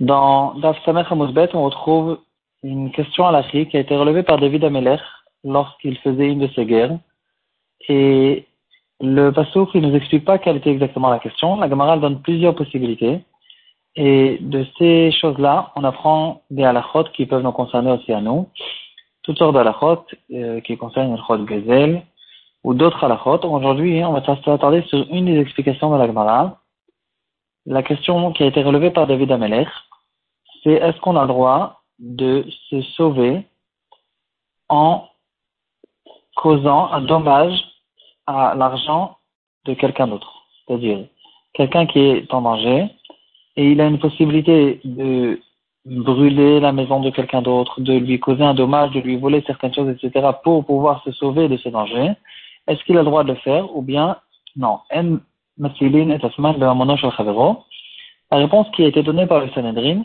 Dans Daf Samech on retrouve une question à la qui a été relevée par David Ameler lorsqu'il faisait une de ses guerres. Et le pasteur qui nous explique pas quelle était exactement la question. La Gemara donne plusieurs possibilités. Et de ces choses-là, on apprend des halachot qui peuvent nous concerner aussi à nous. Toutes sortes d'halachot euh, qui concernent le chod gezel ou d'autres halachot. Aujourd'hui, on va s'attarder sur une des explications de la Gemara la question qui a été relevée par David Ameler, c'est est-ce qu'on a le droit de se sauver en causant un dommage à l'argent de quelqu'un d'autre? C'est-à-dire, quelqu'un qui est en danger et il a une possibilité de brûler la maison de quelqu'un d'autre, de lui causer un dommage, de lui voler certaines choses, etc., pour pouvoir se sauver de ce danger. Est-ce qu'il a le droit de le faire ou bien non? La réponse qui a été donnée par le Sanhedrin,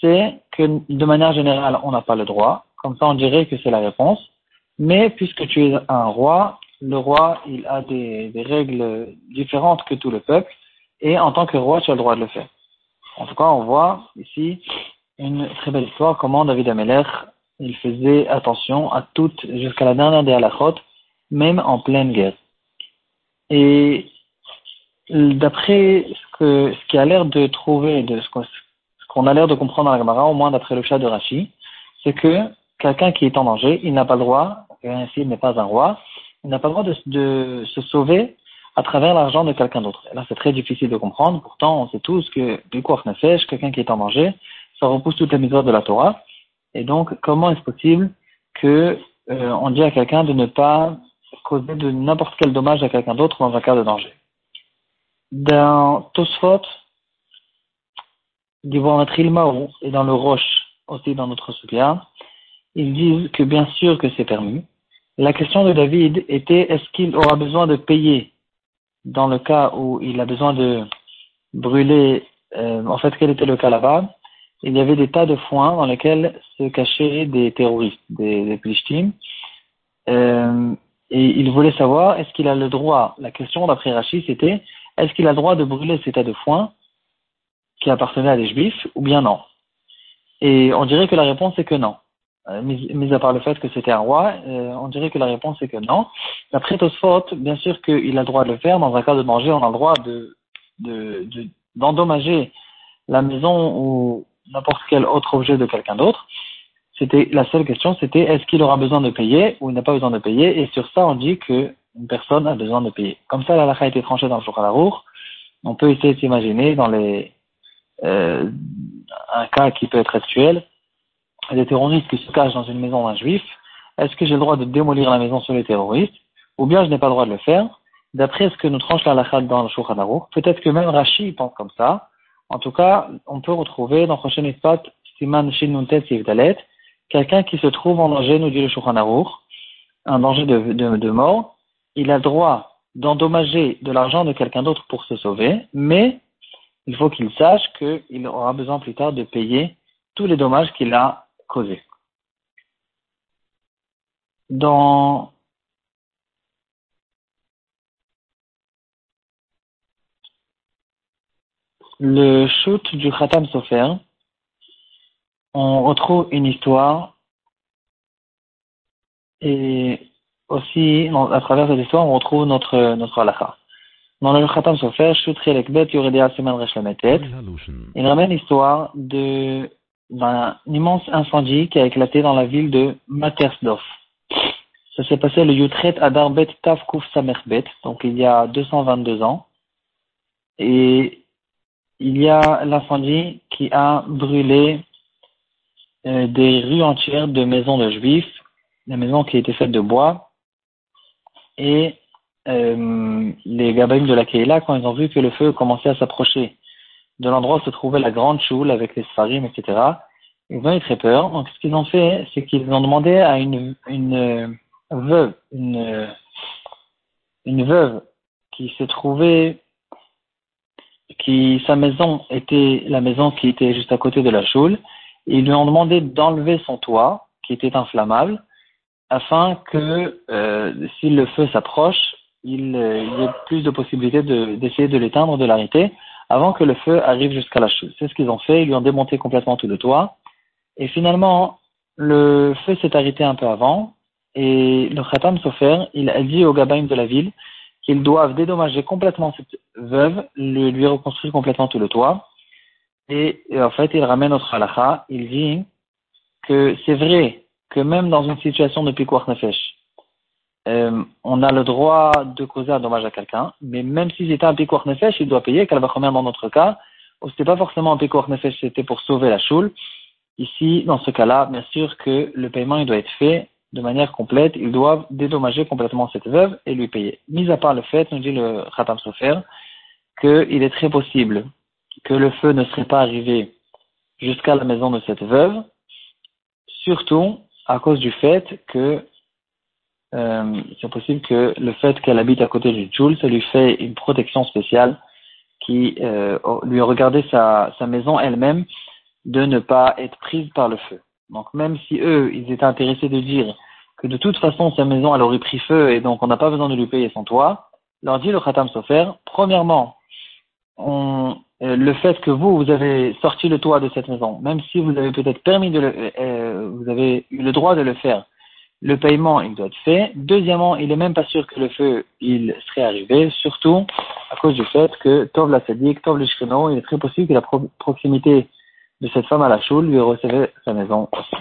c'est que de manière générale, on n'a pas le droit. Comme ça, on dirait que c'est la réponse. Mais puisque tu es un roi, le roi, il a des, règles différentes que tout le peuple. Et en tant que roi, tu as le droit de le faire. En tout cas, on voit ici une très belle histoire, comment David Ameler, il faisait attention à toutes, jusqu'à la dernière des halachot, même en pleine guerre. Et d'après ce, que, ce qui a l'air de trouver, de ce qu'on a l'air de comprendre la Gemara, au moins d'après le chat de Rashi, c'est que quelqu'un qui est en danger, il n'a pas le droit, et ainsi il n'est pas un roi, il n'a pas le droit de, de, se sauver à travers l'argent de quelqu'un d'autre. Là, c'est très difficile de comprendre. Pourtant, on sait tous que du coup, quelqu'un qui est en danger, ça repousse toutes les mesures de la Torah. Et donc, comment est-ce possible que euh, on dit à quelqu'un de ne pas causer de n'importe quel dommage à quelqu'un d'autre dans un cas de danger? Dans Tosfot, et dans le Roche, aussi dans notre Soukya, ils disent que bien sûr que c'est permis. La question de David était est-ce qu'il aura besoin de payer dans le cas où il a besoin de brûler, euh, en fait quel était le cas là-bas? Il y avait des tas de foins dans lesquels se cachaient des terroristes, des, des Plishtim, euh, et il voulait savoir est-ce qu'il a le droit, la question d'après Rachid c'était est-ce qu'il a le droit de brûler ces tas de foin qui appartenaient à des juifs ou bien non? Et on dirait que la réponse est que non. Euh, mis, à part le fait que c'était un roi, euh, on dirait que la réponse est que non. D'après Tosfot, bien sûr qu'il a le droit de le faire. Dans un cas de danger, on a le droit de, d'endommager la maison ou n'importe quel autre objet de quelqu'un d'autre. C'était la seule question, c'était est-ce qu'il aura besoin de payer ou il n'a pas besoin de payer? Et sur ça, on dit que une personne a besoin de payer. Comme ça, la a été tranchée dans le Shulchan On peut essayer de s'imaginer dans les euh, un cas qui peut être actuel, des terroristes qui se cachent dans une maison d'un juif. Est-ce que j'ai le droit de démolir la maison sur les terroristes? Ou bien je n'ai pas le droit de le faire? D'après ce que nous tranche la halakha dans le Shulchan peut-être que même Rashi pense comme ça. En tout cas, on peut retrouver dans prochain Ispat, Siman Shinuntet Dalet, quelqu'un qui se trouve en danger, nous dit le Shulchan un danger de mort, il a droit d'endommager de l'argent de quelqu'un d'autre pour se sauver, mais il faut qu'il sache qu'il aura besoin plus tard de payer tous les dommages qu'il a causés. Dans le shoot du Khatam Sofer, on retrouve une histoire et aussi, à travers cette histoire, on retrouve notre, notre halakha. Dans le Khatam Sofer, il ramène l'histoire d'un immense incendie qui a éclaté dans la ville de Matersdorf. Ça s'est passé le Yutret Adarbet Tafkuf Samerbet, donc il y a 222 ans. Et il y a l'incendie qui a brûlé euh, des rues entières de maisons de juifs, des maisons qui étaient faites de bois, et euh, les Gabaïm de la Keila, quand ils ont vu que le feu commençait à s'approcher de l'endroit où se trouvait la grande choule avec les sfarim, etc., ils ont eu très peur. Donc, ce qu'ils ont fait, c'est qu'ils ont demandé à une, une euh, veuve, une, euh, une veuve qui se trouvait, qui, sa maison était la maison qui était juste à côté de la choule, ils lui ont demandé d'enlever son toit, qui était inflammable, afin que euh, si le feu s'approche, il, euh, y ait plus de possibilités d'essayer de, l'éteindre, de l'arrêter, avant que le feu arrive jusqu'à la choule. C'est ce qu'ils ont fait, ils lui ont démonté complètement tout le toit. Et finalement, le feu s'est arrêté un peu avant, et le Khatam Sofer, il a dit au Gabaim de la ville qu'ils doivent dédommager complètement cette veuve, lui, lui reconstruire complètement tout le toit. Et, en fait, il ramène notre halakha, il dit que c'est vrai que même dans une situation de piquoir nefesh, euh, on a le droit de causer un dommage à quelqu'un, mais même si c'était un piquoir nefesh, il doit payer, combien dans notre cas, c'était pas forcément un piquoir nefesh, c'était pour sauver la choule. Ici, dans ce cas-là, bien sûr que le paiement, il doit être fait de manière complète, ils doivent dédommager complètement cette veuve et lui payer. Mis à part le fait, nous dit le Khatam Sofer, qu'il est très possible que le feu ne serait pas arrivé jusqu'à la maison de cette veuve, surtout à cause du fait que euh, c'est possible que le fait qu'elle habite à côté du Joule, ça lui fait une protection spéciale qui euh, lui a regardé sa, sa maison elle-même de ne pas être prise par le feu. Donc même si eux, ils étaient intéressés de dire que de toute façon sa maison elle aurait pris feu et donc on n'a pas besoin de lui payer son toit, leur dit le Khatam Sofer, premièrement, on, le fait que vous, vous avez sorti le toit de cette maison, même si vous avez peut-être permis de le, euh, vous avez eu le droit de le faire, le paiement, il doit être fait. Deuxièmement, il est même pas sûr que le feu, il serait arrivé, surtout à cause du fait que Tov la Sadik, Tov le il est très possible que la proximité de cette femme à la choule lui recevait sa maison aussi.